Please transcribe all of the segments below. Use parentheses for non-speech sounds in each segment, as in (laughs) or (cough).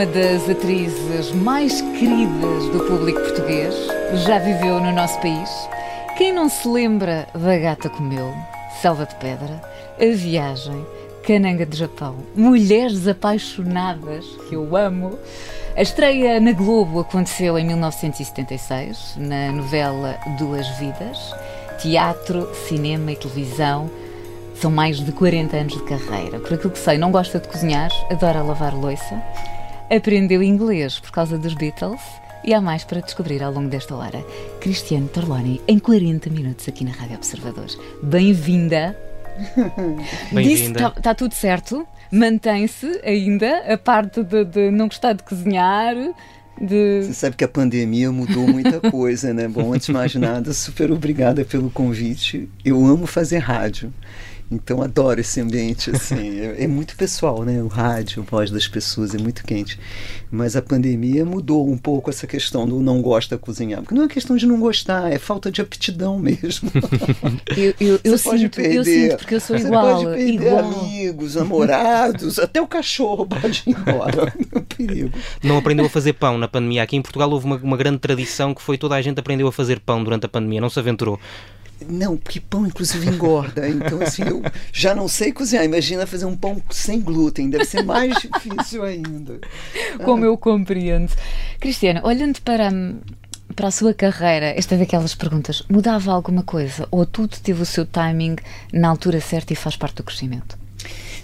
Uma das atrizes mais queridas do público português. Já viveu no nosso país. Quem não se lembra da Gata Comeu, Selva de Pedra, A Viagem, Cananga de Japão, Mulheres Apaixonadas, que eu amo. A estreia na Globo aconteceu em 1976, na novela Duas Vidas. Teatro, cinema e televisão. São mais de 40 anos de carreira. Por aquilo que sei, não gosta de cozinhar, adora lavar louça. Aprendeu inglês por causa dos Beatles e há mais para descobrir ao longo desta hora. Cristiano Torloni, em 40 minutos aqui na Rádio Observadores. Bem-vinda. (laughs) Bem-vinda. Está tá tudo certo? Mantém-se ainda a parte de, de não gostar de cozinhar, de... Você sabe que a pandemia mudou muita (laughs) coisa, né? Bom, antes de mais nada, super obrigada pelo convite. Eu amo fazer rádio. Então adoro esse ambiente, assim. É, é, muito pessoal, né? O rádio, a voz das pessoas é muito quente. Mas a pandemia mudou um pouco essa questão do não gosta de cozinhar. Porque não é questão de não gostar, é falta de aptidão mesmo. (laughs) eu, eu, eu sinto, perder, eu sinto, porque eu sou você igual. Pode perder igual. amigos, namorados, (laughs) até o cachorro pode ir embora. (laughs) É perigo. Não aprendeu a fazer pão na pandemia. Aqui em Portugal houve uma, uma grande tradição que foi toda a gente aprendeu a fazer pão durante a pandemia. Não se aventurou. Não, porque pão inclusive engorda. Então, assim, eu já não sei cozinhar. Imagina fazer um pão sem glúten, deve ser mais difícil ainda. Como ah. eu compreendo. Cristiana, olhando para, para a sua carreira, esta é daquelas perguntas: mudava alguma coisa? Ou tudo teve o seu timing na altura certa e faz parte do crescimento?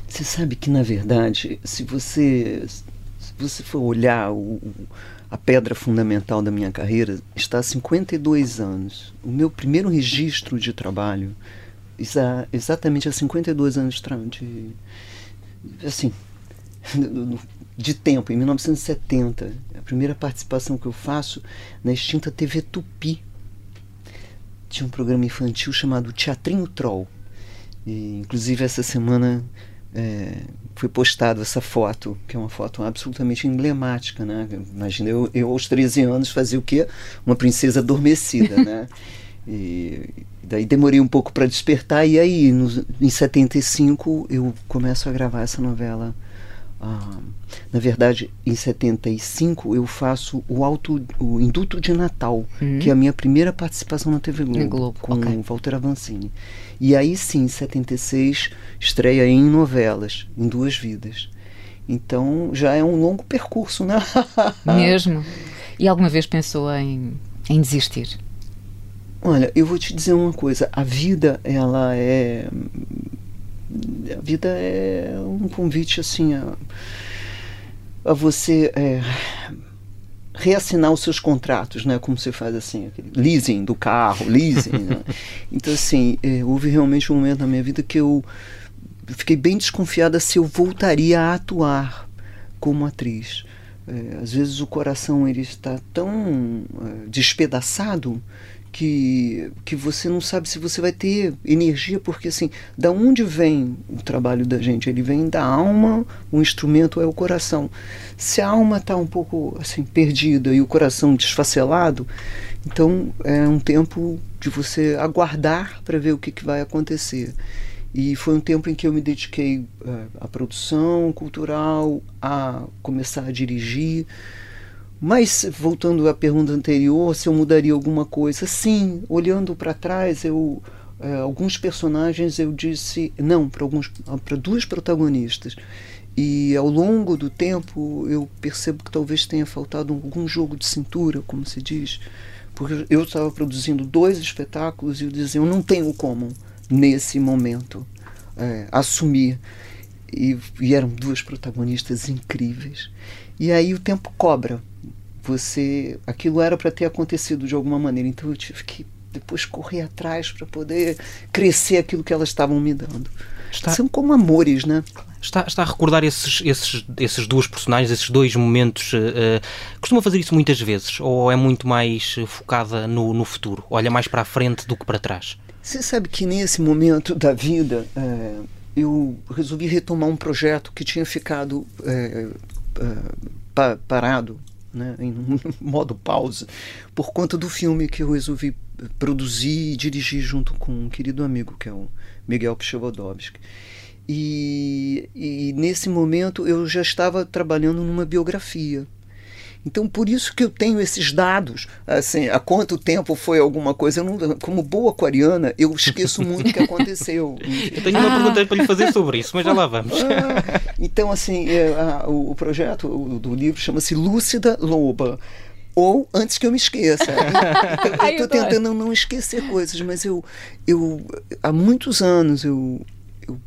Você sabe que, na verdade, se você, se você for olhar o a pedra fundamental da minha carreira está há 52 anos. O meu primeiro registro de trabalho está exatamente há 52 anos de assim de tempo, em 1970. A primeira participação que eu faço na extinta TV Tupi. Tinha um programa infantil chamado Teatrinho Troll. E, inclusive essa semana é, foi postado essa foto, que é uma foto absolutamente emblemática, né? Imagina eu, eu aos 13 anos fazia o quê? Uma princesa adormecida, (laughs) né? E daí demorei um pouco para despertar e aí no, em 75 eu começo a gravar essa novela. Ah, na verdade, em 75 eu faço o auto o Induto de Natal, uhum. que é a minha primeira participação na TV Globo, Globo. com okay. Walter Avancini. E aí sim, em 76, estreia em novelas, em duas vidas. Então já é um longo percurso, né? (laughs) Mesmo. E alguma vez pensou em, em desistir? Olha, eu vou te dizer uma coisa. A vida, ela é. A vida é um convite assim a, a você é, reassinar os seus contratos, né? Como você faz assim, leasing do carro, leasing. né? (laughs) Então assim, é, houve realmente um momento na minha vida que eu fiquei bem desconfiada se eu voltaria a atuar como atriz. É, às vezes o coração ele está tão é, despedaçado que, que você não sabe se você vai ter energia, porque assim, da onde vem o trabalho da gente? Ele vem da alma, o instrumento é o coração. Se a alma está um pouco assim perdida e o coração desfacelado, então é um tempo de você aguardar para ver o que, que vai acontecer. E foi um tempo em que eu me dediquei uh, à produção cultural, a começar a dirigir. Mas, voltando à pergunta anterior, se eu mudaria alguma coisa, sim, olhando para trás, eu. É, alguns personagens eu disse não para alguns para duas protagonistas. E ao longo do tempo eu percebo que talvez tenha faltado algum jogo de cintura como se diz porque eu estava produzindo dois espetáculos e eu dizia eu não tenho como nesse momento é, assumir. E, e eram duas protagonistas incríveis e aí o tempo cobra. Você aquilo era para ter acontecido de alguma maneira. Então eu tive que depois correr atrás para poder crescer aquilo que elas estavam me dando. Está, são como amores né? Está, está a recordar esses esses esses dois personagens esses dois momentos uh, costuma fazer isso muitas vezes ou é muito mais focada no, no futuro? Olha mais para a frente do que para trás? Você sabe que nesse momento da vida é, eu resolvi retomar um projeto que tinha ficado é, pa parado né, em (laughs) modo pausa, por conta do filme que eu resolvi produzir e dirigir junto com um querido amigo, que é o Miguel Pchevodowski. E, e nesse momento eu já estava trabalhando numa biografia. Então, por isso que eu tenho esses dados, assim, há quanto tempo foi alguma coisa. Não, como boa aquariana, eu esqueço muito o que aconteceu. (laughs) eu tenho uma ah. pergunta para lhe fazer sobre isso, mas já lá vamos. Ah, (laughs) então, assim, é, a, o, o, projeto o, do livro chama-se Lúcida Loba ou antes que eu me esqueça. (laughs) Então, eu estou tentando não esquecer coisas, mas eu, eu há muitos anos eu, eu,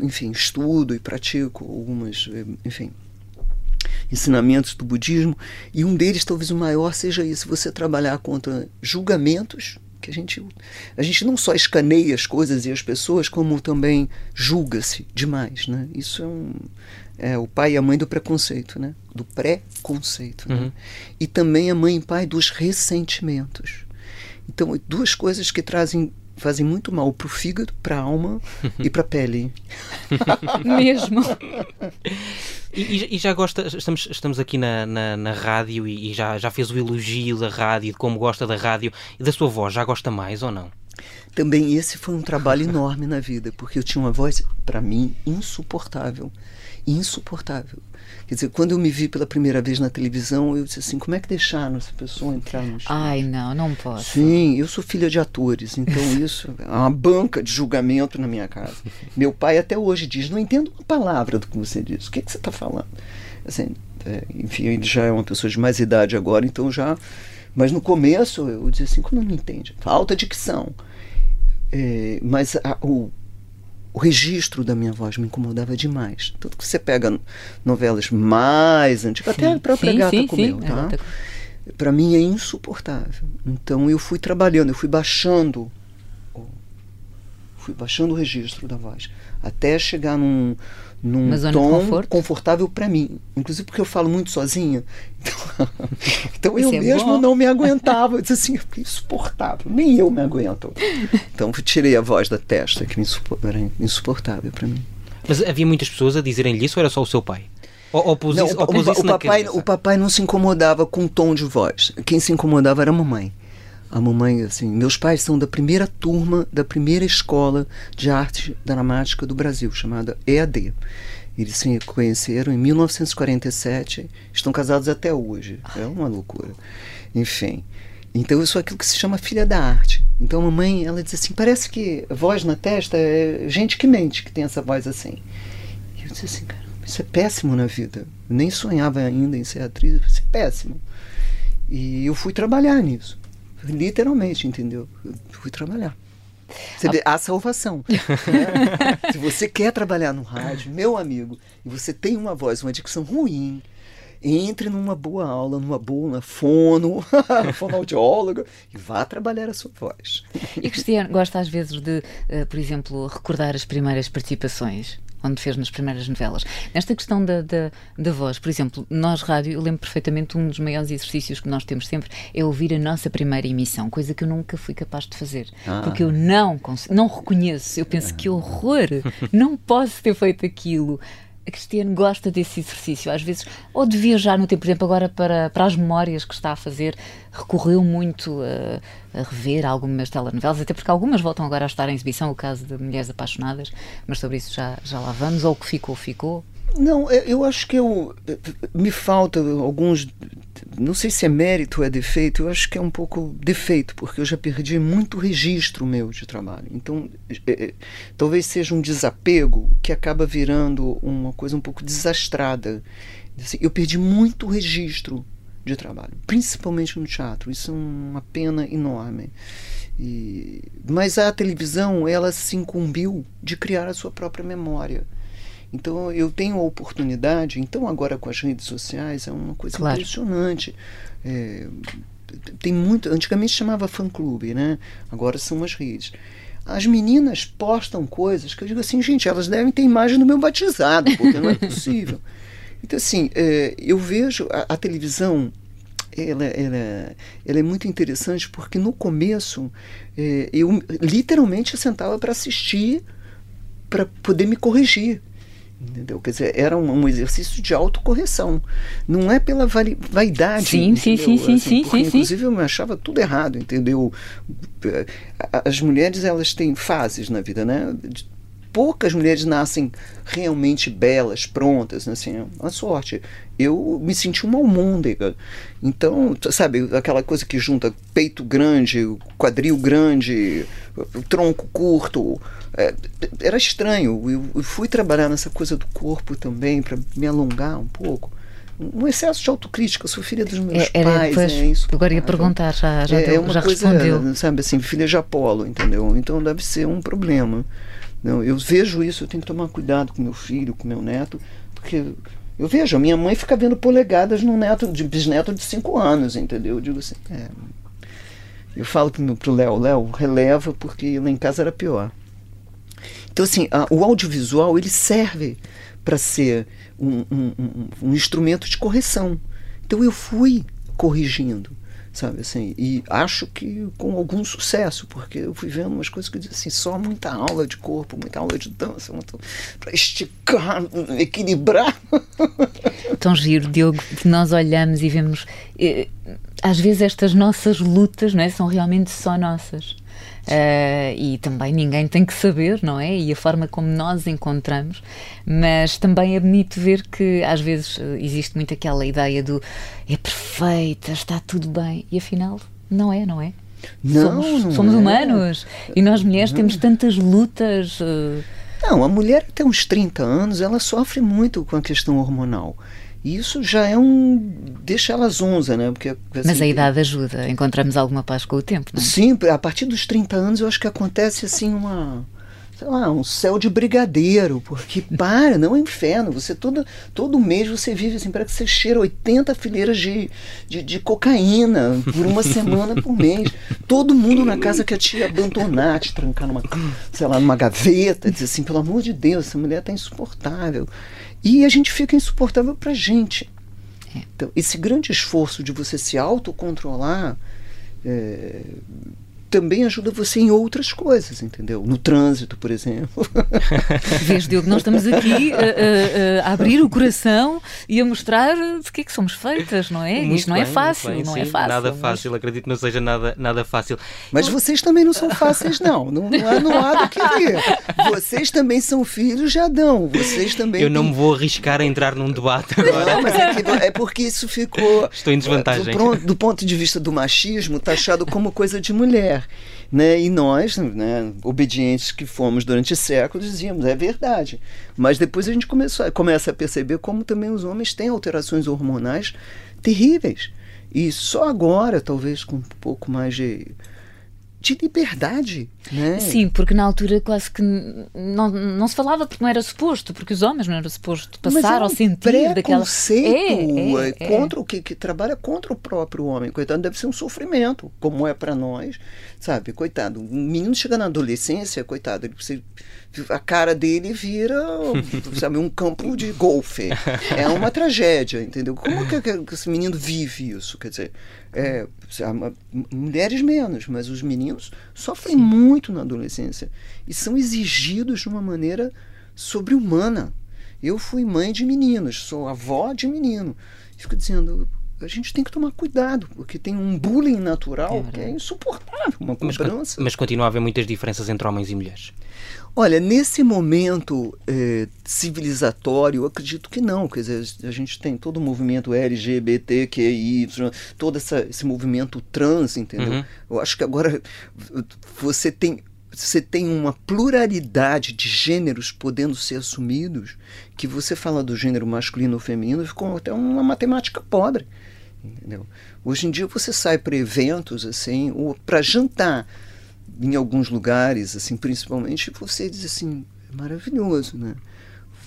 enfim, estudo e pratico algumas, enfim, ensinamentos do budismo, e um deles, talvez o maior, seja isso: você trabalhar contra julgamentos, que a gente, a gente não só escaneia as coisas e as pessoas, como também julga-se demais. Né? Isso é, um, é o pai e a mãe do preconceito, né? do pré-conceito. Né? Uhum. Né? E também a mãe e pai dos ressentimentos. Então, duas coisas que trazem fazem muito mal para o fígado, para a alma (laughs) e para a pele. (laughs) Mesmo. E, e, já gosta, estamos, estamos aqui na, na, na rádio e, e, já, já fez o elogio da rádio, de como gosta da rádio e da sua voz, já gosta mais ou não? Também esse foi um trabalho enorme na vida, porque eu tinha uma voz, para mim, insuportável. Insuportável. Quer dizer, quando eu me vi pela primeira vez na televisão, eu disse assim: como é que deixaram essa pessoa entrar no estúdio? Ai, não, não posso. Sim, eu sou filha de atores, então (laughs) isso é uma banca de julgamento na minha casa. Meu pai até hoje diz: não entendo uma palavra do que você diz, o que, é que você está falando? Assim, é, enfim, ele já é uma pessoa de mais idade agora, então já. Mas no começo eu dizia assim: como não entende? Falta dicção. É, mas a, o o registro da minha voz me incomodava demais. Tanto que você pega novelas mais antigas, até a própria sim, Gata sim, Comeu, sim. tá? Para mim é insuportável. Então eu fui trabalhando, eu fui baixando, fui baixando o registro da voz, até chegar num, num tom confortável para mim. Inclusive porque eu falo muito sozinha. (laughs) Então, então eu é mesmo bom. não me aguentava. Eu disse assim, insuportável. Nem eu me aguento. Então eu tirei a voz da testa, que era insuportável para mim. Mas havia muitas pessoas a dizerem-lhe isso ou era só o seu pai? Ou, ou não, o, o, o, papai, o papai não se incomodava com o tom de voz. Quem se incomodava era a mamãe. A mamãe, assim, meus pais são da primeira turma da primeira escola de arte dramática do Brasil, chamada EAD. Eles se conheceram em 1947, estão casados até hoje. É uma loucura. Enfim. Então eu sou aquilo que se chama filha da arte. Então a mamãe, ela diz assim, parece que voz na testa é gente que mente que tem essa voz assim. E eu disse assim, cara, isso é péssimo na vida. Eu nem sonhava ainda em ser atriz, isso é péssimo. E eu fui trabalhar nisso. Literalmente, entendeu? Eu fui trabalhar. Você vê, a salvação. Né? (laughs) Se você quer trabalhar no rádio, meu amigo, e você tem uma voz, uma dicção ruim, entre numa boa aula, numa boa fono, (laughs) fonoaudióloga e vá trabalhar a sua voz. E Cristiano, gosta às vezes de, uh, por exemplo, recordar as primeiras participações? onde fez nas primeiras novelas. Nesta questão da, da, da, voz, por exemplo, nós, rádio, eu lembro perfeitamente um dos maiores exercícios que nós temos sempre é ouvir a nossa primeira emissão, coisa que eu nunca fui capaz de fazer. Ah. Porque eu não, não reconheço. Eu penso que horror, não posso ter feito aquilo a Cristiane gosta desse exercício, às vezes, ou de viajar no tempo, por exemplo, agora para, para as memórias que está a fazer, recorreu muito a, a, rever algumas telenovelas, até porque algumas voltam agora a estar em exibição, o caso de Mulheres Apaixonadas, mas sobre isso já, já lá vamos, ou o que ficou, ficou. Não, é, eu acho que eu me falta alguns, não sei se é mérito ou é defeito, eu acho que é um pouco defeito, porque eu já perdi muito registro meu de trabalho. Então, é, é, talvez seja um desapego que acaba virando uma coisa um pouco desastrada. Assim, eu perdi muito registro de trabalho, principalmente no teatro. Isso é uma pena enorme. E, mas a televisão, ela se incumbiu de criar a sua própria memória. Então eu tenho a oportunidade, então agora com as redes sociais é uma coisa claro. impressionante. É, tem muito, antigamente chamava fã clube, né? Agora são as redes. As meninas postam coisas que eu digo assim, gente, elas devem ter imagem do meu batizado, porque não é possível. (laughs) Então assim, é, eu vejo a, a televisão ela, ela, ela, é muito interessante porque no começo é, eu literalmente sentava para assistir para poder me corrigir. Entendeu? Quer dizer, era um, um, exercício de autocorreção. Não é pela vaidade. Sim, sim, sim, assim, sim, sim, Inclusive, eu me achava tudo errado, entendeu? As mulheres, elas têm fases na vida, né? Poucas mulheres nascem realmente belas, prontas, né, assim, é uma sorte. Eu me senti uma almôndega. Então, sabe, aquela coisa que junta peito grande, quadril grande, tronco curto. É, era estranho. Eu fui trabalhar nessa coisa do corpo também, para me alongar um pouco um excesso de autocrítica. Eu sou filha dos meus é, era, pais, depois, é isso. Agora ia perguntar, já, já, é, deu, é uma já coisa, respondeu. Sabe assim, filha de Apolo, entendeu? Então deve ser um problema. Não, eu vejo isso, eu tenho que tomar cuidado com meu filho, com meu neto, porque eu vejo, a minha mãe fica vendo polegadas no neto, de bisneto de 5 anos, entendeu? Eu digo assim, é, eu falo pro Léo, Léo, releva, porque lá em casa era pior. Então, assim, a, o audiovisual, ele serve para ser um, um, um, um instrumento de correção. Então eu fui corrigindo sabe assim e acho que com algum sucesso porque eu fui vendo umas coisas que dizem assim só muita aula de corpo muita aula de dança para esticar equilibrar. (laughs) Tão giro Diogo que nós olhamos e vemos eh, às vezes estas nossas lutas não é são realmente só nossas Uh, e também ninguém tem que saber, não é? E a forma como nós encontramos, mas também é bonito ver que às vezes eh, existe muito aquela ideia do é perfeita, está tudo bem, e afinal não é, não é? Não, somos, não somos é. humanos e nós mulheres não. temos tantas lutas. Uh... Não, a mulher até uns 30 anos ela sofre muito com a questão hormonal. Isso já é um. deixa ela zonza, né? Porque, assim, Mas a idade ajuda, encontramos alguma paz com o tempo, não é? Sim, a partir dos 30 anos eu acho que acontece assim uma sei lá, um céu de brigadeiro, porque (laughs) para, não é inferno. Você todo, todo mês você vive assim, parece que você cheira 80 fileiras de, de, de cocaína por uma semana por mês. Todo mundo na casa quer te abandonar, te trancar numa, sei lá, numa gaveta, dizer assim, pelo amor de Deus, essa mulher tá insuportável. E a gente fica insuportável pra gente. É. Então, esse grande esforço de você se autocontrolar é, também ajuda você em outras coisas, entendeu? No trânsito, por exemplo. (laughs) Vês, Diogo, nós estamos aqui a, a, a, abrir o coração e a mostrar de que é que somos feitas, não é? Muito Isto não bem, é fácil, bem, não sim, é fácil. Nada mas... fácil, acredito que não seja nada, nada fácil. Mas vocês também não são fáceis, não. Não, não, há, não há do que ver. Vocês também são filhos de Adão. Vocês também. Eu não me vou arriscar a entrar num debate agora. Não, mas é, que, é porque isso ficou. Estou em desvantagem. Do, do ponto de vista do machismo, taxado como coisa de mulher. Né? E nós, né, obedientes que fomos durante séculos, dizíamos, é verdade. Mas depois a gente começou, começa a perceber como também os homens têm alterações hormonais terríveis. E só agora, talvez com um pouco mais de de liberdade. Né? Sim, porque na altura quase que não, não se falava porque não era suposto, porque os homens não eram suposto passar é ou sentir daquela. É, é, é, contra o que, que trabalha contra o próprio homem. Coitado, deve ser um sofrimento, como é para nós, sabe? Coitado, um menino chega na adolescência, coitado, ele precisa a cara dele vira (laughs) sabe, um campo de golfe. É uma tragédia, entendeu? Como que, que esse menino vive isso? Quer dizer, é, mulheres menos, mas os meninos sofrem Sim. muito na adolescência e são exigidos de uma maneira sobre-humana. Eu fui mãe de meninos, sou avó de menino. Fico dizendo, a gente tem que tomar cuidado, porque tem um bullying natural é que é insuportável, uma cobrança. Mas, mas continua a haver muitas diferenças entre homens e mulheres. Olha, nesse momento eh, civilizatório, eu acredito que não. Quer dizer, a gente tem todo o movimento LGBTQI, todo essa, esse movimento trans, entendeu? Uhum. Eu acho que agora você tem você tem uma pluralidade de gêneros podendo ser assumidos, que você fala do gênero masculino ou feminino, ficou até uma matemática pobre. Entendeu? Hoje em dia você sai para eventos assim, ou para jantar em alguns lugares, assim, principalmente, você diz assim, é maravilhoso, né?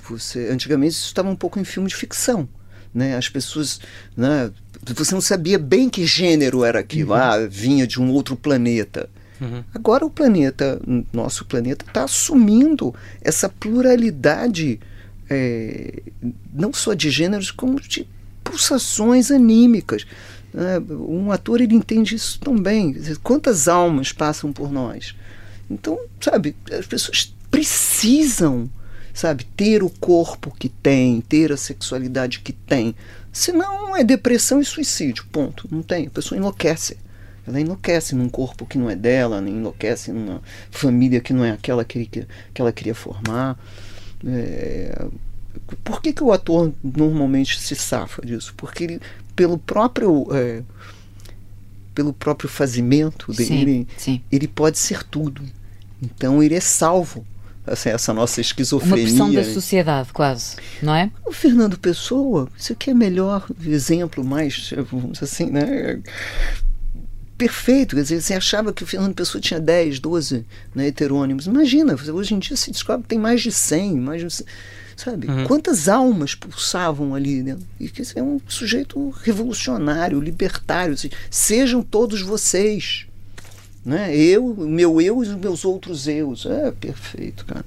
Você, antigamente isso estava um pouco em filme de ficção, né? As pessoas, né? Você não sabia bem que gênero era aquilo, uhum. ah, vinha de um outro planeta. Uhum. Agora o planeta, nosso planeta, está assumindo essa pluralidade, é, não só de gêneros, como de pulsações anímicas. É, um ator ele entende isso tão bem. Quantas almas passam por nós? Então, sabe, as pessoas precisam, sabe, ter o corpo que tem, ter a sexualidade que tem. Senão é depressão e suicídio, ponto. Não tem. A pessoa enlouquece. Ela enlouquece num corpo que não é dela, enlouquece numa família que não é aquela que, que, que ela queria formar. É, por que, que o ator normalmente se safa disso? Porque ele, pelo próprio. É, pelo próprio fazimento dele, sim, sim. ele pode ser tudo. Então ele é salvo assim, essa nossa esquizofrenia. Uma pressão da sociedade, quase, não é? O Fernando Pessoa, isso aqui é melhor exemplo, mais, vamos assim, né? Perfeito, quer dizer, você achava que o Fernando Pessoa tinha 10, 12 né, heterônimos. Imagina, hoje em dia se descobre que tem mais de 100, mais de 100 sabe? Uhum. Quantas almas pulsavam ali dentro? E que é um sujeito revolucionário, libertário. Assim, sejam todos vocês. Né? Eu, o meu eu e os meus outros eus. É perfeito, cara.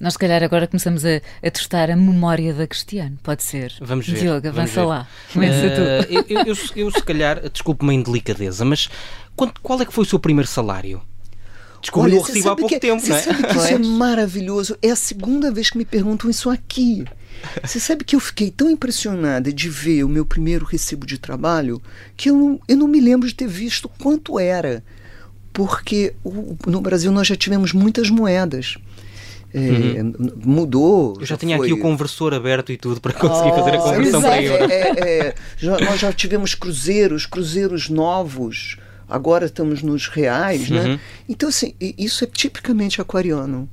Nós, se calhar, agora começamos a, a testar a memória da Cristiano, pode ser? Vamos ver. Diogo, avança lá. Começa uh, tu. Eu, eu, eu, se calhar, desculpe-me a indelicadeza, mas qual é que foi o seu primeiro salário? Descobri o recibo há pouco que, tempo, você não é? sabe que isso é maravilhoso. É a segunda vez que me perguntam isso aqui. Você sabe que eu fiquei tão impressionada de ver o meu primeiro recibo de trabalho que eu não, eu não me lembro de ter visto quanto era. Porque o, no Brasil nós já tivemos muitas moedas. É, uhum. Mudou. Eu já, já tinha foi... aqui o conversor aberto e tudo para conseguir oh, fazer a conversão para euro. É, é, já, nós já tivemos cruzeiros, cruzeiros novos agora estamos nos reais, né? uhum. né? Então, assim, isso é tipicamente aquariano.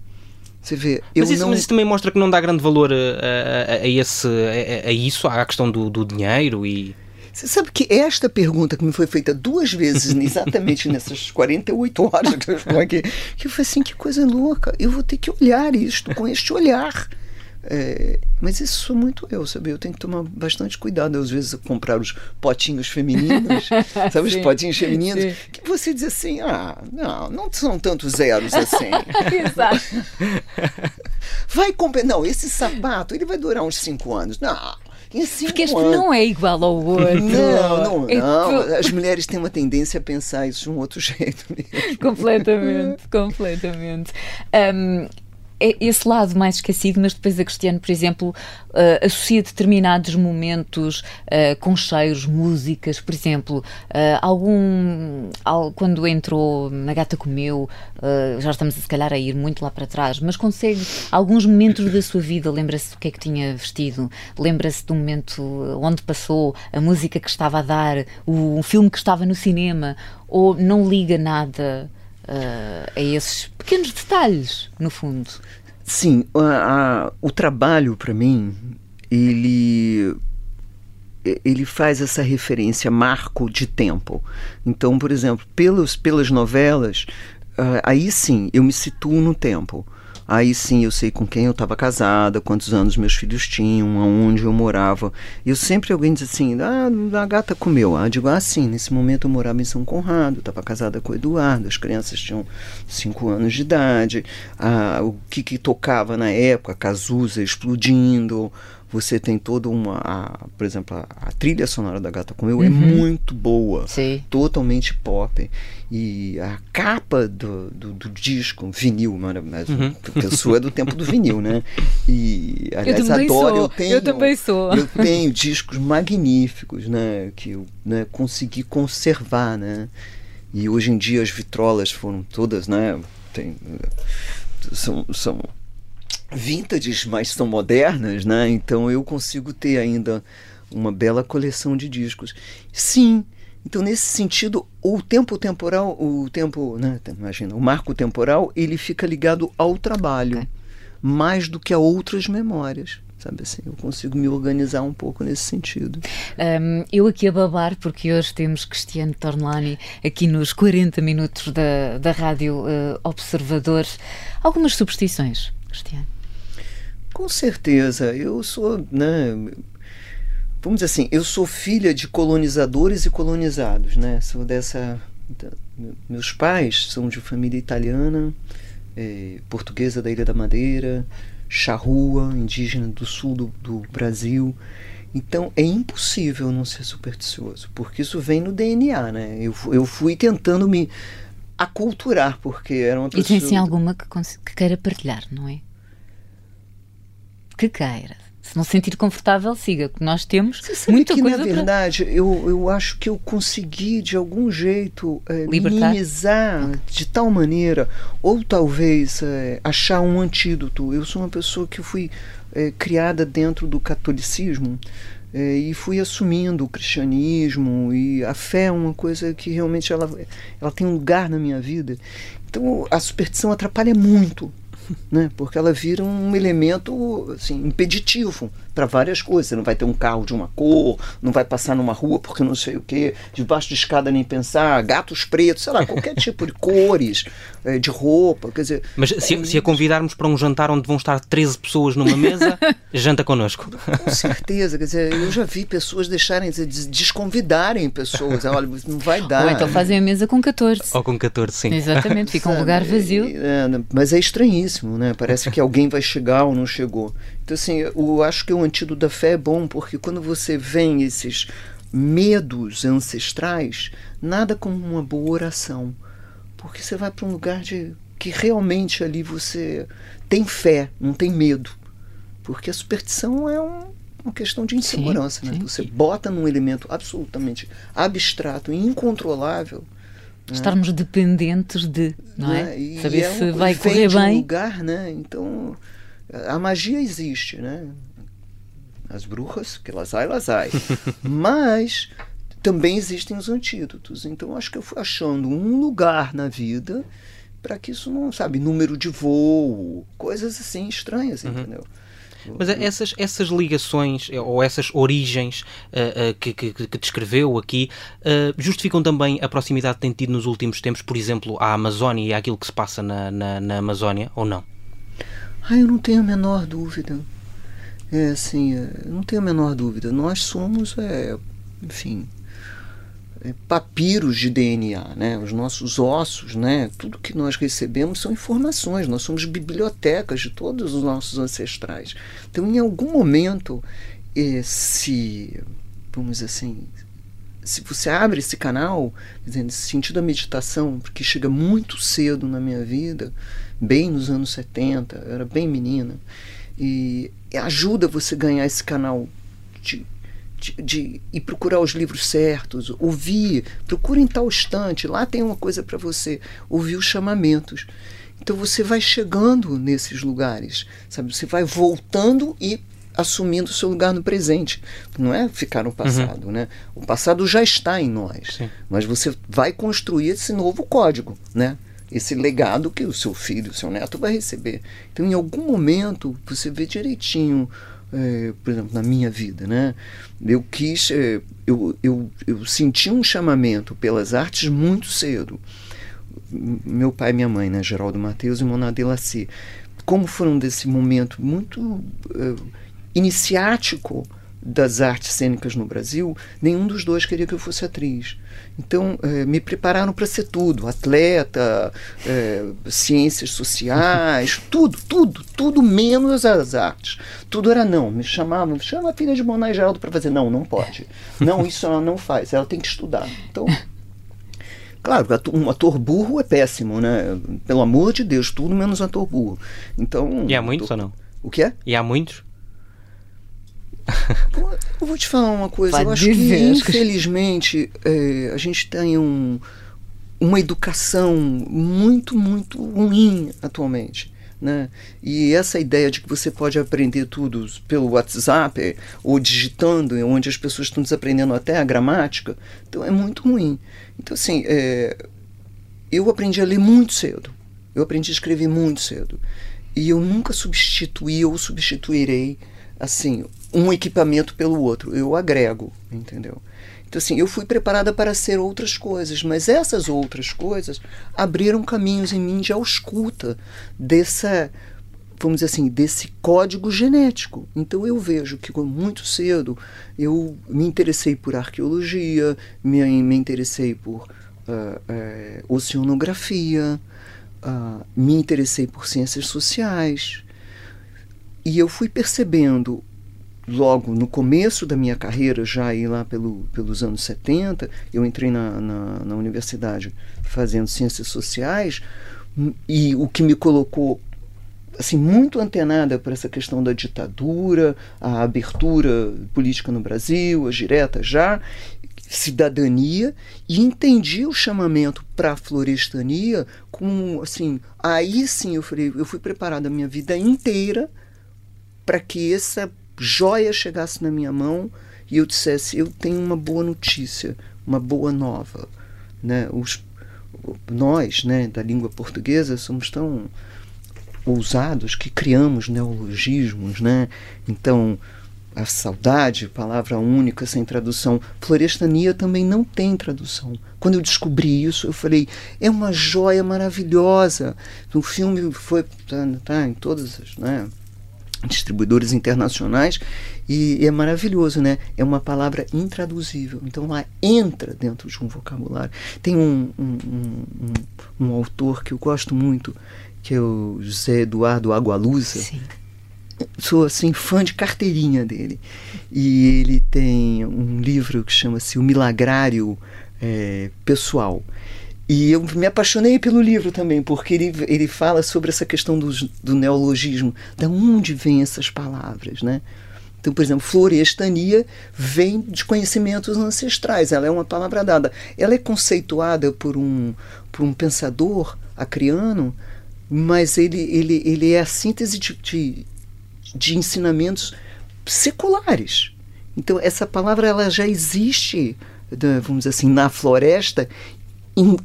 Você vê. Mas isso, não... mas, isso, também mostra que não dá grande valor a, a, a esse, a, a, isso, à questão do, do dinheiro e. Você sabe que esta pergunta que me foi feita duas vezes, (laughs) exatamente nessas 48 horas que eu estou aqui, que eu falei assim: que coisa louca, eu vou ter que olhar isto com este olhar. É, mas isso sou muito eu, sabe? Eu tenho que tomar bastante cuidado, às vezes, comprar os potinhos femininos, (laughs) sabe? Sim, os potinhos femininos, sim. que você diz assim: ah, não, não são tantos zeros assim. (laughs) Exato. (laughs) Vai comprar. Não, esse sapato, ele vai durar uns 5 anos. Não. Porque este anos. não é igual ao outro. Não, não, não. As mulheres têm uma tendência a pensar isso de um outro jeito mesmo. completamente, completamente. Um, é esse lado mais esquecido, mas depois a Cristiano, por exemplo, uh, associa determinados momentos uh, com cheiros, músicas, por exemplo, uh, algum. Al, quando entrou na Gata Comeu, já estamos se calhar a ir muito lá para trás, mas consegue alguns momentos da sua vida, lembra-se do que é que tinha vestido, lembra-se do momento onde passou, a música que estava a dar, o, o filme que estava no cinema, ou não liga nada uh, a esses pequenos detalhes, no fundo. Sim, a, a, o trabalho para mim, ele ele faz essa referência marco de tempo. Então, por exemplo, pelos, pelas novelas, uh, aí sim eu me situo no tempo. Aí sim eu sei com quem eu estava casada, quantos anos meus filhos tinham, aonde eu morava. E eu sempre alguém diz assim: ah, a gata comeu. Ah, digo, ah, sim, nesse momento eu morava em São Conrado, estava casada com o Eduardo, as crianças tinham 5 anos de idade. Ah, o que, que tocava na época, Cazuza explodindo você tem toda uma. A, por exemplo, a, a, trilha sonora da Gata Comeu é uhum. é muito boa, Sim. totalmente pop. E a capa do, do, do disco, vinil, mas uhum. a sua é do tempo do vinil, né? E aliás, eu adoro, sou. eu tenho. Eu também sou. Eu tenho discos magníficos, né? Que eu né, consegui conservar, né? E hoje em dia as vitrolas foram todas, né? Tem, são, são vintages, mas são modernas, né? Então eu consigo ter ainda uma bela coleção de discos. Sim, então nesse sentido, o tempo temporal, o tempo, né, imagina, o marco temporal, ele fica ligado ao trabalho, okay. mais do que a outras memórias sabe assim, eu consigo me organizar um pouco nesse sentido. Um, eu aqui a babar, porque hoje temos Cristiano Tornlani aqui nos 40 minutos da, da Rádio uh, Observador. Algumas superstições, Cristiano? Com certeza. Eu sou, né, vamos dizer assim, eu sou filha de colonizadores e colonizados, né? Sou dessa meus pais são de família italiana, é, portuguesa da Ilha da Madeira, charrua, indígena do sul do, do, Brasil. Então é impossível não ser supersticioso, porque isso vem no DNA, né? Eu, eu fui tentando me aculturar, porque era uma pessoa. E tem sim alguma que, que queira partilhar, não é? Que queira. Se não se sentir confortável, siga, que nós temos Você muita que, coisa na verdade, eu, eu acho que eu consegui, de algum jeito, é, Libertar? minimizar de tal maneira, ou talvez é, achar um antídoto. Eu sou uma pessoa que fui é, criada dentro do catolicismo é, e fui assumindo o cristianismo e a fé é uma coisa que realmente ela, ela tem um lugar na minha vida. Então a superstição atrapalha muito né? Porque ela vira um elemento assim, impeditivo para várias coisas. Você não vai ter um carro de uma cor, não vai passar numa rua porque não sei o que, debaixo de escada nem pensar, gatos pretos, sei lá, qualquer (laughs) tipo de cores, eh, de roupa, quer dizer. Mas se, se a convidarmos para um jantar onde vão estar 13 pessoas numa (laughs) mesa, janta connosco. Com certeza, quer dizer, eu já vi pessoas deixarem, desconvidarem pessoas. Olha, não vai dar. Ou então fazem a mesa com 14. Ou com 14, sim. Exatamente, fica um (laughs) lugar vazio. É, mas é estranhíssimo, né? Parece que alguém vai chegar ou não chegou. Então, assim, eu acho que o antídoto da fé é bom, porque quando você vem esses medos ancestrais, nada como uma boa oração. Porque você vai para um lugar de que realmente ali você tem fé, não tem medo. Porque a superstição é um, uma questão de insegurança. Sim, né? sim. Você bota num elemento absolutamente abstrato e incontrolável. Estarmos dependentes de, não é? né? E Saber é se vai correr bem. lugar, né? Então, a magia existe, né? As bruxas, que elas ai, elas ai. (laughs) Mas também existem os antídotos. Então, acho que eu fui achando um lugar na vida para que isso não, sabe, número de voo, coisas assim estranhas, entendeu? Mas é essas, essas ligações eh, ou essas origens eh, eh, que, que, que descreveu aqui eh, justificam também a proximidade que tem tido nos últimos tempos, por exemplo, à Amazónia e àquilo que se passa na, na, na Amazónia, ou não? Ah, eu não tenho a menor dúvida. É assim, é, eu não tenho a menor dúvida. Nós somos, é, enfim, é, papiros de DNA, né? Os nossos ossos, né? Tudo que nós recebemos são informações. Nós somos bibliotecas de todos os nossos ancestrais. Então, em algum momento, esse, vamos dizer assim, se você abre esse canal, dizer, nesse sentido da meditação, porque chega muito cedo na minha vida, bem nos anos 70, eu era bem menina, e ajuda você a ganhar esse canal de, de, de ir procurar os livros certos, ouvir, procura em tal estante, lá tem uma coisa para você, ouvir os chamamentos. Então você vai chegando nesses lugares, sabe? Você vai voltando e assumindo o seu lugar no presente. Não é ficar no passado, né? O passado já está em nós, Sim. mas você vai construir esse novo código, né? Esse legado que o seu filho, o seu neto vai receber. Então, em algum momento, você vê direitinho, eh, por exemplo, na minha vida, né? Eu quis, eh, eu, eu, eu senti um chamamento pelas artes muito cedo meu pai e minha mãe, né, Geraldo Mateus e Mona Delacy, como foram desse momento muito eh, iniciático das artes cênicas no Brasil, nenhum dos dois queria que eu fosse atriz. Então, eh, me prepararam para ser tudo: atleta, eh, ciências sociais, (laughs) tudo, tudo, tudo menos as artes. Tudo era não. Me chamavam, chama a filha de Mona e Geraldo para fazer. Não, não pode. Não, isso ela não faz. Ela tem que estudar. Então, Claro, um ator burro é péssimo, né? Pelo amor de Deus, tudo menos um ator burro. Então. E há muitos ou não? O que é? E há muitos? Eu vou te falar uma coisa. Vai eu acho que, infelizmente, é, a gente tem um, uma educação muito, muito ruim atualmente. Né? E essa ideia de que você pode aprender tudo pelo WhatsApp ou digitando, onde as pessoas estão desaprendendo até a gramática, então é muito ruim. Então, assim, é, eu aprendi a ler muito cedo. Eu aprendi a escrever muito cedo. E eu nunca substituí ou substituirei assim um equipamento pelo outro. Eu agrego, entendeu? Então assim, eu fui preparada para ser outras coisas, mas essas outras coisas abriram caminhos em mim de ausculta dessa vamos dizer assim, desse código genético. Então eu vejo que muito cedo eu me interessei por arqueologia, me, me interessei por ah, eh, oceanografia, ah, me interessei por ciências sociais. E eu fui percebendo logo no começo da minha carreira, já aí lá pelo, pelos anos 70, eu entrei na, na, na universidade fazendo ciências sociais, hum, e o que me colocou assim muito antenada para essa questão da ditadura, a abertura política no Brasil, as diretas já, cidadania e entendi o chamamento para a florestania com assim, aí sim eu falei, eu fui preparado a minha vida inteira para que essa joia chegasse na minha mão e eu dissesse, eu tenho uma boa notícia, uma boa nova, né? Os nós, né, da língua portuguesa somos tão ousados que criamos neologismos, né? Então, a saudade, palavra única sem tradução. Florestania também não tem tradução. Quando eu descobri isso, eu falei, é uma joia maravilhosa. O filme foi tá, tá em todas as né, distribuidores internacionais e, e, é maravilhoso, né? É uma palavra intraduzível. Então lá entra dentro de um vocabulário. Tem um, um, um, um autor que eu gosto muito, que é o José Eduardo Agualusa. Sim sou assim fã de carteirinha dele. E ele tem um livro que chama-se O Milagrário é, Pessoal. E eu me apaixonei pelo livro também, porque ele, ele fala sobre essa questão do, do neologismo, da onde vêm essas palavras, né? Então, por exemplo, florestania vem de conhecimentos ancestrais, ela é uma palavra dada. Ela é conceituada por um, por um pensador acriano, mas ele, ele, ele é a síntese de, de de ensinamentos seculares. Então essa palavra ela já existe, vamos dizer assim, na floresta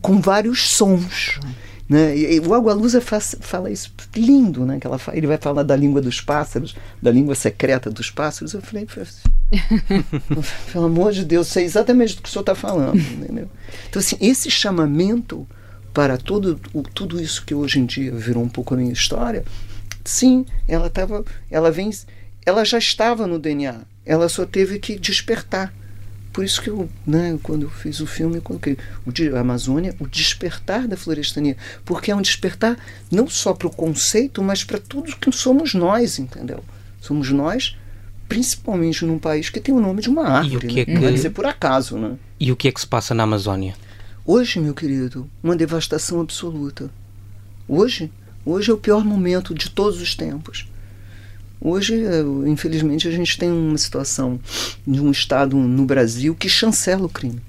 com vários sons. Né? O Agualusa fala isso lindo, né? Que ela ele vai falar da língua dos pássaros, da língua secreta dos pássaros. Eu falei, (laughs) pelo amor de Deus, sei exatamente do que o senhor está falando. (laughs) Entendeu? Então, assim, esse chamamento para tudo, tudo isso que hoje em dia virou um pouco a minha história, Sim, ela estava, ela vem, ela já estava no DNA. Ela só teve que despertar. Por isso que eu, né, quando eu fiz o filme, eu coloquei o Amazônia, o despertar da florestania, porque é um despertar não só para o conceito, mas para tudo que somos nós, entendeu? Somos nós, principalmente num país que tem o nome de uma árvore, né? que... não vai dizer por acaso, né? E o que é que se passa na Amazônia? Hoje, meu querido, uma devastação absoluta. Hoje, Hoje é o pior momento de todos os tempos. Hoje, eh, infelizmente, a gente tem uma situação de um Estado no Brasil que chancela o crime.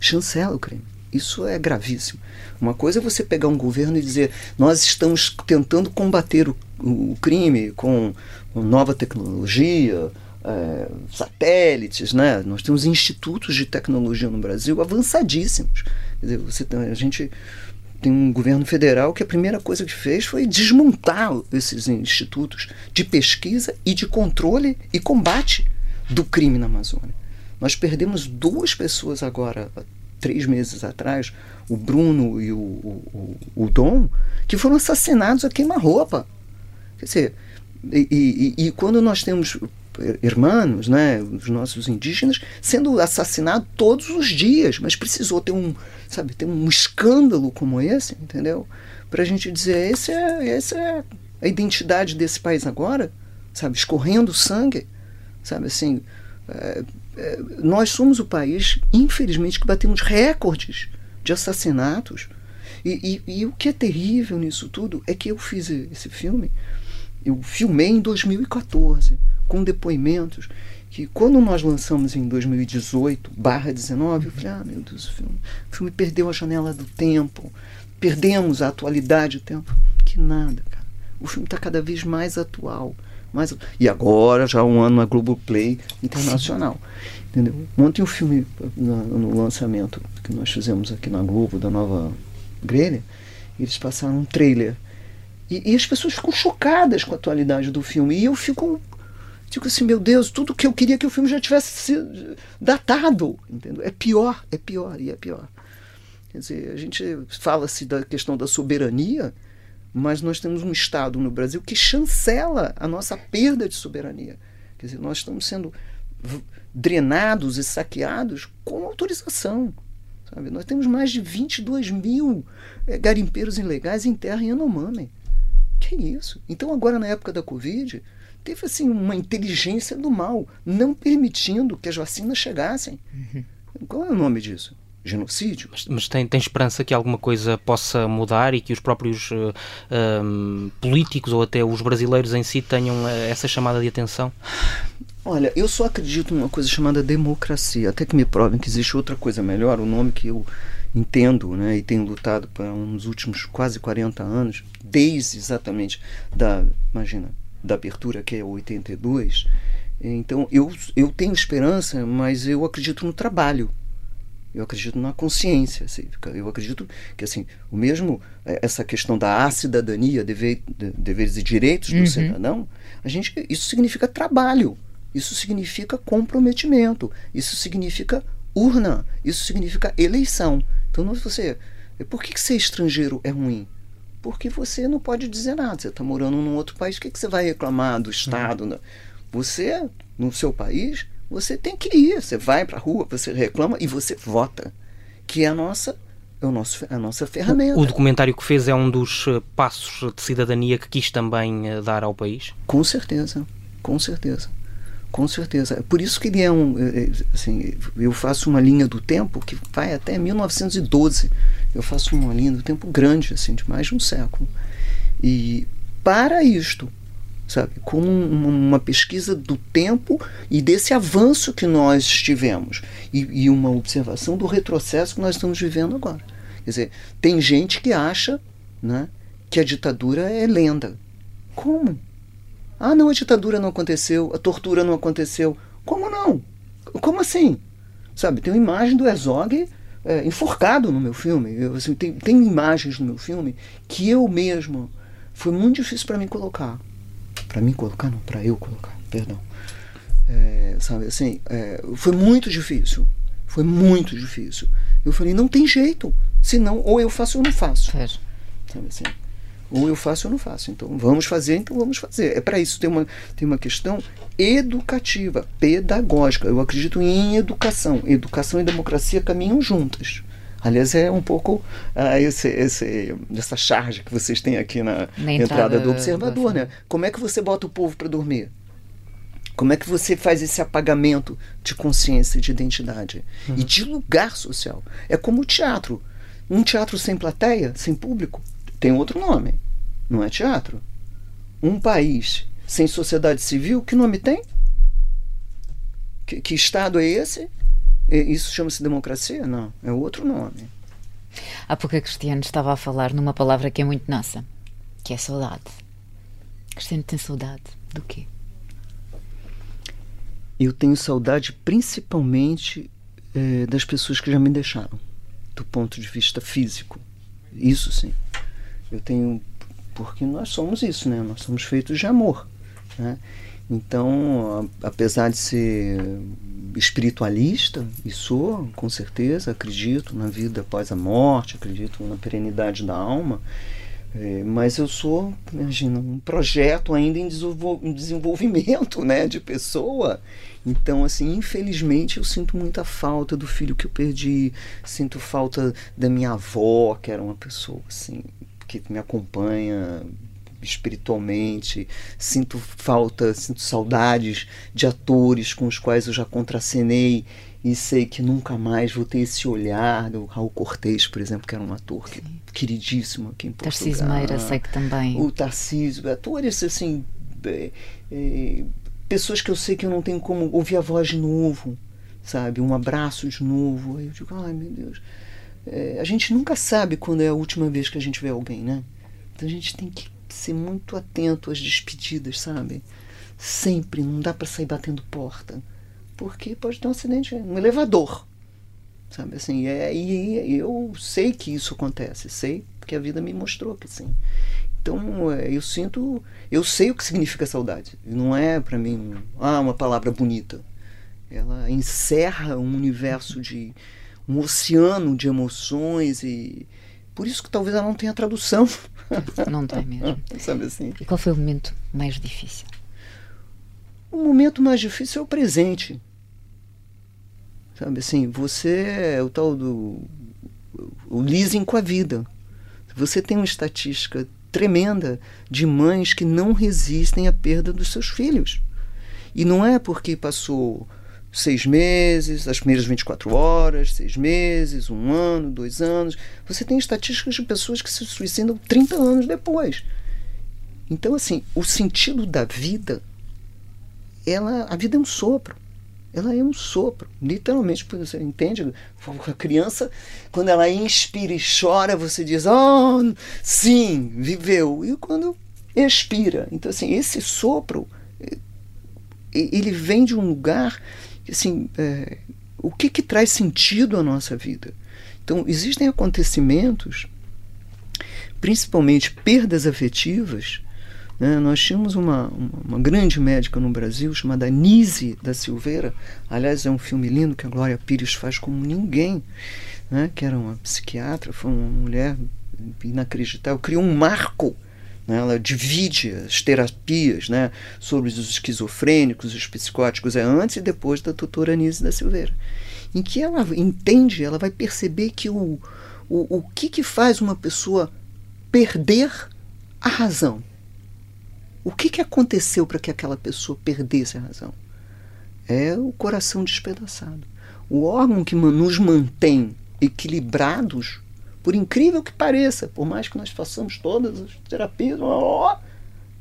Chancela o crime. Isso é gravíssimo. Uma coisa é você pegar um governo e dizer: nós estamos tentando combater o, o crime com, com, nova tecnologia, é, satélites, né? Nós temos institutos de tecnologia no Brasil avançadíssimos. Quer dizer, você, a gente tem um governo federal que a primeira coisa que fez foi desmontar esses institutos de pesquisa e de controle e combate do crime na Amazônia. Nós perdemos duas pessoas agora, três meses atrás, o Bruno e o, o, o Dom, que foram assassinados a queima-roupa. Quer dizer, e, e, e, quando nós temos irmãos, né, os nossos indígenas, sendo assassinados todos os dias, mas precisou ter um, sabe, ter um escândalo como esse, entendeu? Para a gente dizer, esse é, essa é a identidade desse país agora, sabe, escorrendo sangue, sabe, assim, é, é, nós somos o país, infelizmente, que batemos recordes de assassinatos. E, e, e o que é terrível nisso tudo é que eu fiz esse filme, eu filmei em 2014 com depoimentos que quando nós lançamos em 2018, barra 19, eu falei, ah, meu Deus, o filme, o filme perdeu a janela do tempo, perdemos a atualidade do tempo. Que nada, cara. O filme está cada vez mais atual. Mais, e agora, já um ano na Globoplay Internacional. Entendeu? Ontem o filme, no lançamento que nós fizemos aqui na Globo, da nova grelha, eles passaram um trailer. E, e as pessoas ficam chocadas com a atualidade do filme. E eu fico Digo assim, meu Deus, tudo que eu queria que o filme já tivesse datado. Entendeu? É pior, é pior e é pior. Quer dizer, a gente fala-se da questão da soberania, mas nós temos um Estado no Brasil que chancela a nossa perda de soberania. Quer dizer, nós estamos sendo drenados e saqueados com autorização. Sabe? Nós temos mais de 22 mil é, garimpeiros ilegais em terra em Yanomami. Que isso? Então, agora, na época da Covid, teve assim uma inteligência do mal, não permitindo que as vacinas chegassem. Uhum. Qual é o nome disso? genocídio. Mas, mas tem, tem, esperança que alguma coisa possa mudar e que os próprios uh, um, políticos ou até os brasileiros em si tenham essa chamada de atenção? Olha, eu só acredito numa coisa chamada democracia. Até que me provem que existe outra coisa melhor, o nome que eu entendo né, e tenho lutado para nos últimos quase 40 anos, desde exatamente da, imagina, da abertura que é 82. Então eu, eu tenho esperança, mas eu acredito no trabalho. Eu acredito na consciência cívica. Eu acredito que assim, o mesmo eh, essa questão da cidadania, dever, deveres e direitos do uhum. cidadão, a gente isso significa trabalho. Isso significa comprometimento. Isso significa urna. Isso significa eleição. Então, não você. Por que, que ser estrangeiro é ruim? Porque você não pode dizer nada. Você está morando num outro país, o que, que você vai reclamar do Estado? Uhum. Você, no seu país, você tem que ir. Você vai para a rua, você reclama e você vota. Que é a nossa é o nosso, a nossa ferramenta. O documentário que fez é um dos eh, passos de cidadania que quis também eh, dar ao país? Com certeza, com certeza. Com certeza. Por isso que ele é um. É, é, assim, eu faço uma linha do tempo que vai até 1912. Eu faço uma linha do tempo grande, assim, de mais de um século. E para isto, sabe, com uma pesquisa do tempo e desse avanço que nós tivemos e, e uma observação do retrocesso que nós estamos vivendo agora. Quer dizer, tem gente que acha né, que a ditadura é lenda. Como? Ah, não, a ditadura não aconteceu, a tortura não aconteceu. Como não? Como assim? Sabe, tem uma imagem do Herzog é, enforcado no meu filme. Eu, assim, tem, tem imagens no meu filme que eu mesmo foi muito difícil para mim colocar. Para mim colocar, não, para eu colocar, perdão. É, sabe, assim, é, foi muito difícil. Foi muito difícil. Eu falei, não tem jeito. Senão, ou eu faço ou não faço. Sabe assim? Ou eu faço ou não faço. Então vamos fazer, então vamos fazer. É para isso tem uma tem uma questão educativa, pedagógica. Eu acredito em educação. Educação e democracia caminham juntas. Aliás, é um pouco uh, esse, esse, essa charge que vocês têm aqui na, na entrada, entrada, do observador, do... né? Como é que você bota o povo para dormir? Como é que você faz esse apagamento de consciência, de identidade uhum. e de lugar social? É como o teatro. Um teatro sem plateia, sem público, tem outro nome. Não é teatro. Um país sem sociedade civil, que nome tem? Que, que Estado é esse? Isso chama-se democracia? Não, é outro nome. Há pouco a Cristiano estava a falar numa palavra que é muito nossa, que é saudade. Cristiano tem saudade do quê? Eu tenho saudade principalmente é, das pessoas que já me deixaram, do ponto de vista físico. Isso sim. Eu tenho. Porque nós somos isso, né? Nós somos feitos de amor. Né? Então, a, apesar de ser espiritualista, e sou, com certeza, acredito na vida após a morte, acredito na perenidade da alma, é, mas eu sou, imagina, um projeto ainda em, em desenvolvimento né, de pessoa. Então, assim, infelizmente eu sinto muita falta do filho que eu perdi, sinto falta da minha avó, que era uma pessoa assim que me acompanha espiritualmente, sinto falta, sinto saudades de atores com os quais eu já contracenei e sei que nunca mais vou ter esse olhar do Raul Cortez, por exemplo, que era um ator que, queridíssimo aqui em Portugal. Tarcísio Meira, sei que também. O Tarcísio, atores assim, é, é, pessoas que eu sei que eu não tenho como ouvir a voz de novo, sabe? Um abraço de novo. Aí eu digo, ai meu Deus é, a gente nunca sabe quando é a última vez que a gente vê alguém, né? Então a gente tem que ser muito atento às despedidas, sabe? Sempre, não dá para sair batendo porta. Porque pode ter um acidente no elevador. Sabe assim, é, e eu sei que isso acontece, sei porque a vida me mostrou que sim. Então é, eu sinto, eu sei o que (laughs) significa saudade. Não é para mim ah, uma palavra bonita. Ela encerra um universo de um oceano de emoções e por isso que talvez ela não tenha tradução. Não tem mesmo. (laughs) Sabe assim? E qual foi o momento mais difícil? O momento mais difícil é o presente. Sabe assim, você é o tal do o leasing com a vida. Você tem uma estatística tremenda de mães que não resistem à perda dos seus filhos. E não é porque passou seis meses, as primeiras 24 horas, seis meses, um ano, dois anos. Você tem estatísticas de pessoas que se suicidam 30 anos depois. Então, assim, o sentido da vida, ela, a vida é um sopro. Ela é um sopro, literalmente, você entende? A criança, quando ela inspira e chora, você diz, oh, sim, viveu. E quando expira. Então, assim, esse sopro, ele vem de um lugar assim, é, o que, que traz sentido à nossa vida? Então, existem acontecimentos, principalmente perdas afetivas. Né? Nós tínhamos uma, uma, grande médica no Brasil chamada Nise da Silveira. Aliás, é um filme lindo que a Glória Pires faz como ninguém, né? que era uma psiquiatra, foi uma mulher inacreditável, criou um marco né? Ela divide as terapias né, sobre os esquizofrênicos, os psicóticos, é antes e depois da doutora Anise da Silveira. Em que ela entende, ela vai perceber que o, o, o que, que faz uma pessoa perder a razão. O que, que aconteceu para que aquela pessoa perdesse a razão? É o coração despedaçado. O órgão que nos mantém equilibrados por incrível que pareça, por mais que nós façamos todas as terapias,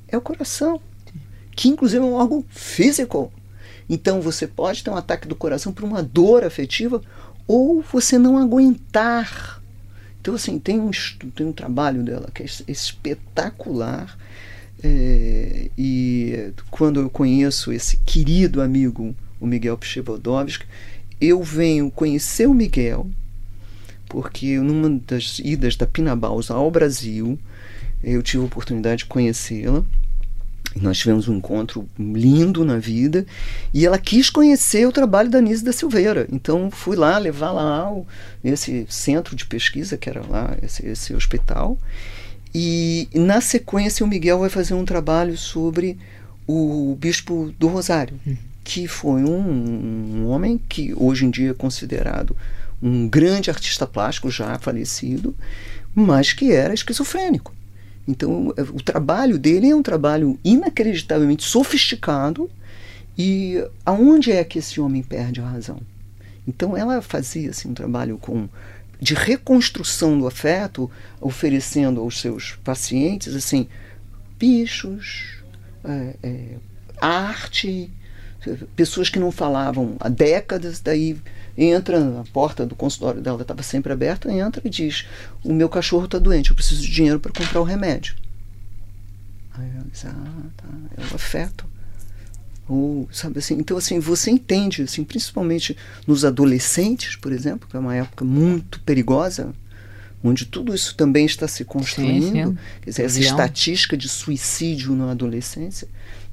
é o coração, que inclusive é um órgão físico. Então você pode ter um ataque do coração por uma dor afetiva ou você não aguentar. Então, assim, tem um, tem um trabalho dela que é espetacular. É, e quando eu conheço esse querido amigo, o Miguel Pchevodovski, eu venho conhecer o Miguel porque numa das idas da Pina Bausa ao Brasil, eu tive a oportunidade de conhecê-la. Nós tivemos um encontro lindo na vida e ela quis conhecer o trabalho da Nise da Silveira. Então fui lá levar lá esse centro de pesquisa que era lá esse, esse hospital. E na sequência o Miguel vai fazer um trabalho sobre o bispo do Rosário, hum. que foi um, um homem que hoje em dia é considerado um grande artista plástico já falecido, mas que era esquizofrênico. Então, é, o trabalho dele é um trabalho inacreditavelmente sofisticado. E aonde é que esse homem perde a razão? Então, ela fazia assim, um trabalho com de reconstrução do afeto, oferecendo aos seus pacientes assim bichos, é, é, arte, pessoas que não falavam há décadas, daí entra na porta do consultório dela estava sempre aberta, entra e diz: "O meu cachorro está doente, eu preciso de dinheiro para comprar o remédio". Aí ela diz: "Ah, tá, é o afeto". Ou, sabe assim, então assim, você entende, assim, principalmente nos adolescentes, por exemplo, que é uma época muito perigosa, onde tudo isso também está se construindo, sim, sim. quer dizer, essa estatística de suicídio na adolescência,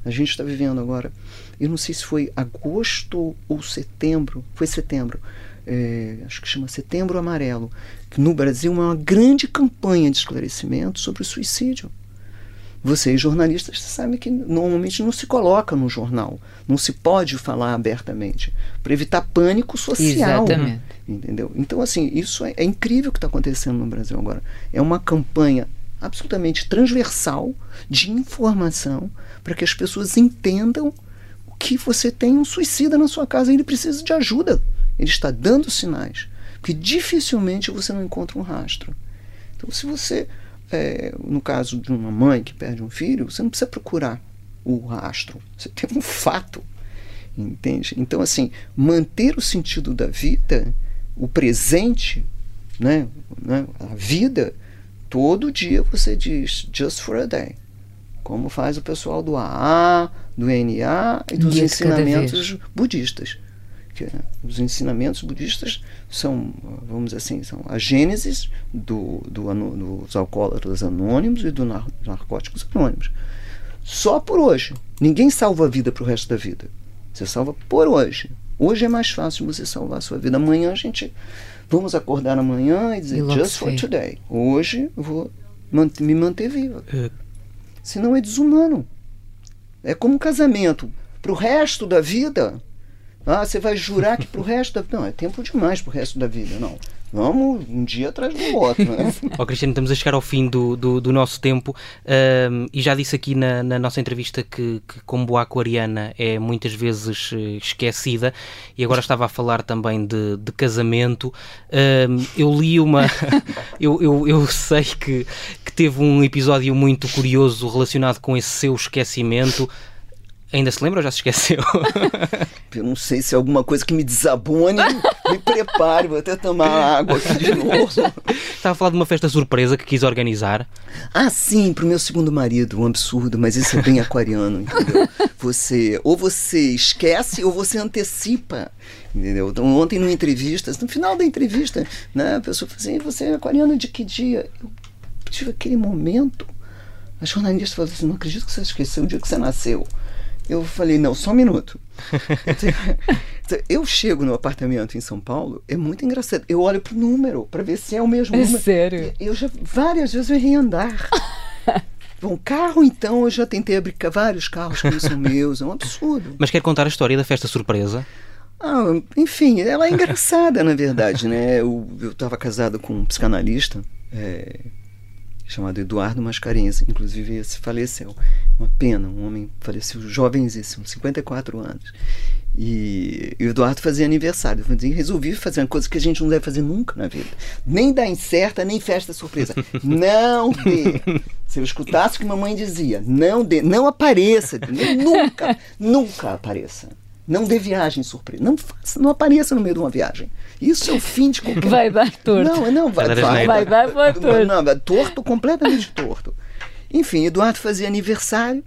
a gente está vivendo agora eu não sei se foi agosto ou setembro, foi setembro, é, acho que chama Setembro Amarelo, que no Brasil é uma grande campanha de esclarecimento sobre o suicídio. Vocês, jornalistas, sabem que normalmente não se coloca no jornal, não se pode falar abertamente, para evitar pânico social. Exatamente. Entendeu? Então, assim, isso é, é incrível o que está acontecendo no Brasil agora. É uma campanha absolutamente transversal de informação para que as pessoas entendam que você tem um suicida na sua casa e ele precisa de ajuda. Ele está dando sinais. Porque dificilmente você não encontra um rastro. Então, se você, é, no caso de uma mãe que perde um filho, você não precisa procurar o rastro. Você tem um fato. Entende? Então, assim, manter o sentido da vida, o presente, né, né, a vida, todo dia você diz, just for a day como faz o pessoal do AA, do NA e dos ensinamentos budistas. Que, os ensinamentos budistas são, vamos dizer assim, são a gênesis do, do, dos alcoólatras anônimos e dos nar, narcóticos anônimos. Só por hoje. Ninguém salva a vida para o resto da vida. Você salva por hoje. Hoje é mais fácil você salvar a sua vida. Amanhã a gente. Vamos acordar amanhã e dizer, just for today. Hoje eu vou me manter viva. É Senão é desumano. É como um casamento. Para o resto da vida, ah, você vai jurar que para o resto da vida. Não, é tempo demais para o resto da vida. Não. Vamos um dia atrás do outro. Né? (laughs) oh, Cristiano, estamos a chegar ao fim do, do, do nosso tempo um, e já disse aqui na, na nossa entrevista que, que, como boa aquariana, é muitas vezes eh, esquecida e agora estava a falar também de, de casamento. Um, eu li uma. (laughs) eu, eu, eu sei que, que teve um episódio muito curioso relacionado com esse seu esquecimento. Ainda se lembra ou já se esqueceu? (laughs) Eu não sei se é alguma coisa que me desabone. me prepare, vou até tomar água aqui de novo. Estava a falar de uma festa surpresa que quis organizar. Ah, sim, para o meu segundo marido, um absurdo, mas isso é bem aquariano, entendeu? Você, ou você esquece ou você antecipa. Entendeu? Então, ontem, numa entrevista, no final da entrevista, né, a pessoa falou assim: você é aquariano de que dia? Eu tive aquele momento. A jornalista falou assim: não acredito que você esqueceu o dia que você nasceu. Eu falei, não, só um minuto. eu chego no apartamento em São Paulo, é muito engraçado. Eu olho pro número para ver se é o mesmo é número. Sério? Eu já várias vezes eu errei andar. (laughs) Bom, carro então, eu já tentei abrir vários carros que não são meus, é um absurdo. Mas quer contar a história da festa surpresa? Ah, enfim, ela é engraçada, na verdade, né? Eu estava casado com um psicanalista, é, chamado Eduardo Mascarenhas, inclusive esse faleceu. Uma pena, um homem faleceu jovenzíssimo, 54 anos. E, e o Eduardo fazia aniversário. Eu resolvi fazer uma coisa que a gente não deve fazer nunca na vida. Nem dar incerta, nem festa surpresa. não dê. Se eu escutasse o que mamãe dizia, não dê, não apareça. Nunca, nunca apareça. Não dê viagem surpresa. Não, faça, não apareça no meio de uma viagem. Isso é o fim de (laughs) qualquer. Vai dar torto. Não, não, vai, vai, vai, vai, vai torto. Não, vai torto, completamente torto. Enfim, Eduardo fazia aniversário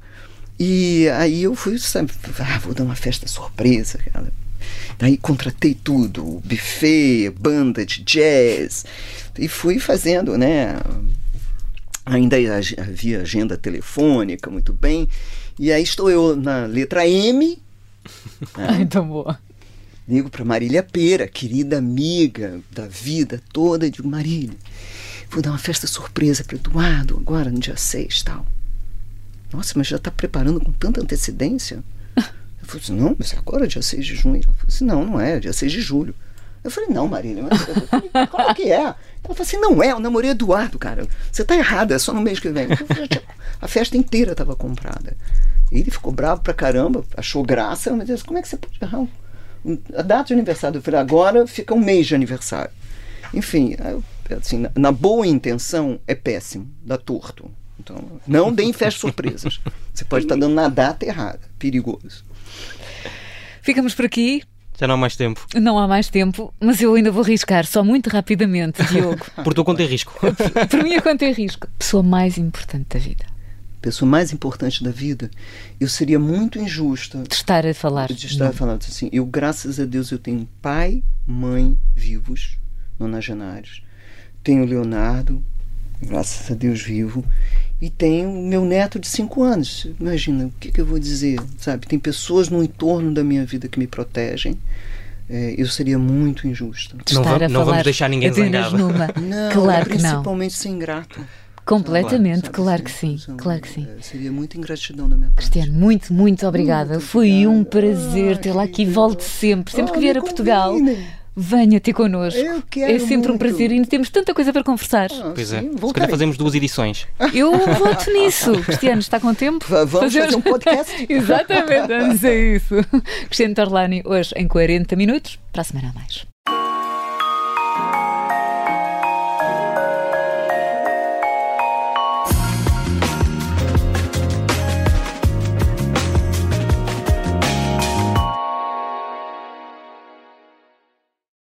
e aí eu fui, sabe, ah, vou dar uma festa surpresa. Cara. Daí contratei tudo, buffet, banda de jazz, e fui fazendo, né? Ainda havia agenda telefônica, muito bem. E aí estou eu na letra M, Ai, tão boa. Ligo para Marília Pera, querida amiga da vida toda. Digo, Marília, vou dar uma festa surpresa para Eduardo agora no dia 6 tal. Nossa, mas já está preparando com tanta antecedência? Eu falei assim, não, mas agora é dia 6 de junho. Ela falou assim, não, não é, é dia 6 de julho. Eu falei, não, Marília, mas como que é? Ela falou assim, não é, eu namorei Eduardo, cara. Você está errada, é só no mês que vem. A festa inteira estava comprada. Ele ficou bravo pra caramba, achou graça, mas disse, como é que você pode errar a data de aniversário? Eu falei, agora fica um mês de aniversário. Enfim, assim, na boa intenção é péssimo, dá torto. Então, não deem festas surpresas. Você pode estar dando na data errada, perigoso. Ficamos por aqui. Já não há mais tempo. Não há mais tempo, mas eu ainda vou riscar, só muito rapidamente, (laughs) Diogo. por tua conta é risco. por minha conta é risco. Pessoa mais importante da vida pessoa mais importante da vida, eu seria muito injusta de estar a falar. De estar a falar assim. Eu, graças a Deus, eu tenho pai, mãe vivos, nonagenários. Tenho Leonardo, graças a Deus vivo, e tenho meu neto de cinco anos. Imagina, o que, que eu vou dizer? Sabe, tem pessoas no entorno da minha vida que me protegem. É, eu seria muito injusta. Não, vamos, não vamos deixar ninguém zangado. Numa. (laughs) Não, claro que não. Principalmente ser ingrato. Completamente, claro, claro que sim. Claro que sim. É, seria muita ingratidão da minha parte. Cristiano, muito, muito obrigada. Muito Foi um prazer tê-la aqui. Volte sempre. Sempre oh, que vier a Portugal. Venha ter connosco. Eu quero é sempre muito. um prazer e ainda temos tanta coisa para conversar. Ah, pois sim, é. Se calhar fazemos duas edições. (laughs) Eu voto nisso. Cristiano, está com tempo? Vamos fazer, fazer um (laughs) podcast? (laughs) Exatamente, vamos a isso. Cristiano Torlani, hoje em 40 minutos. Para a semana a mais.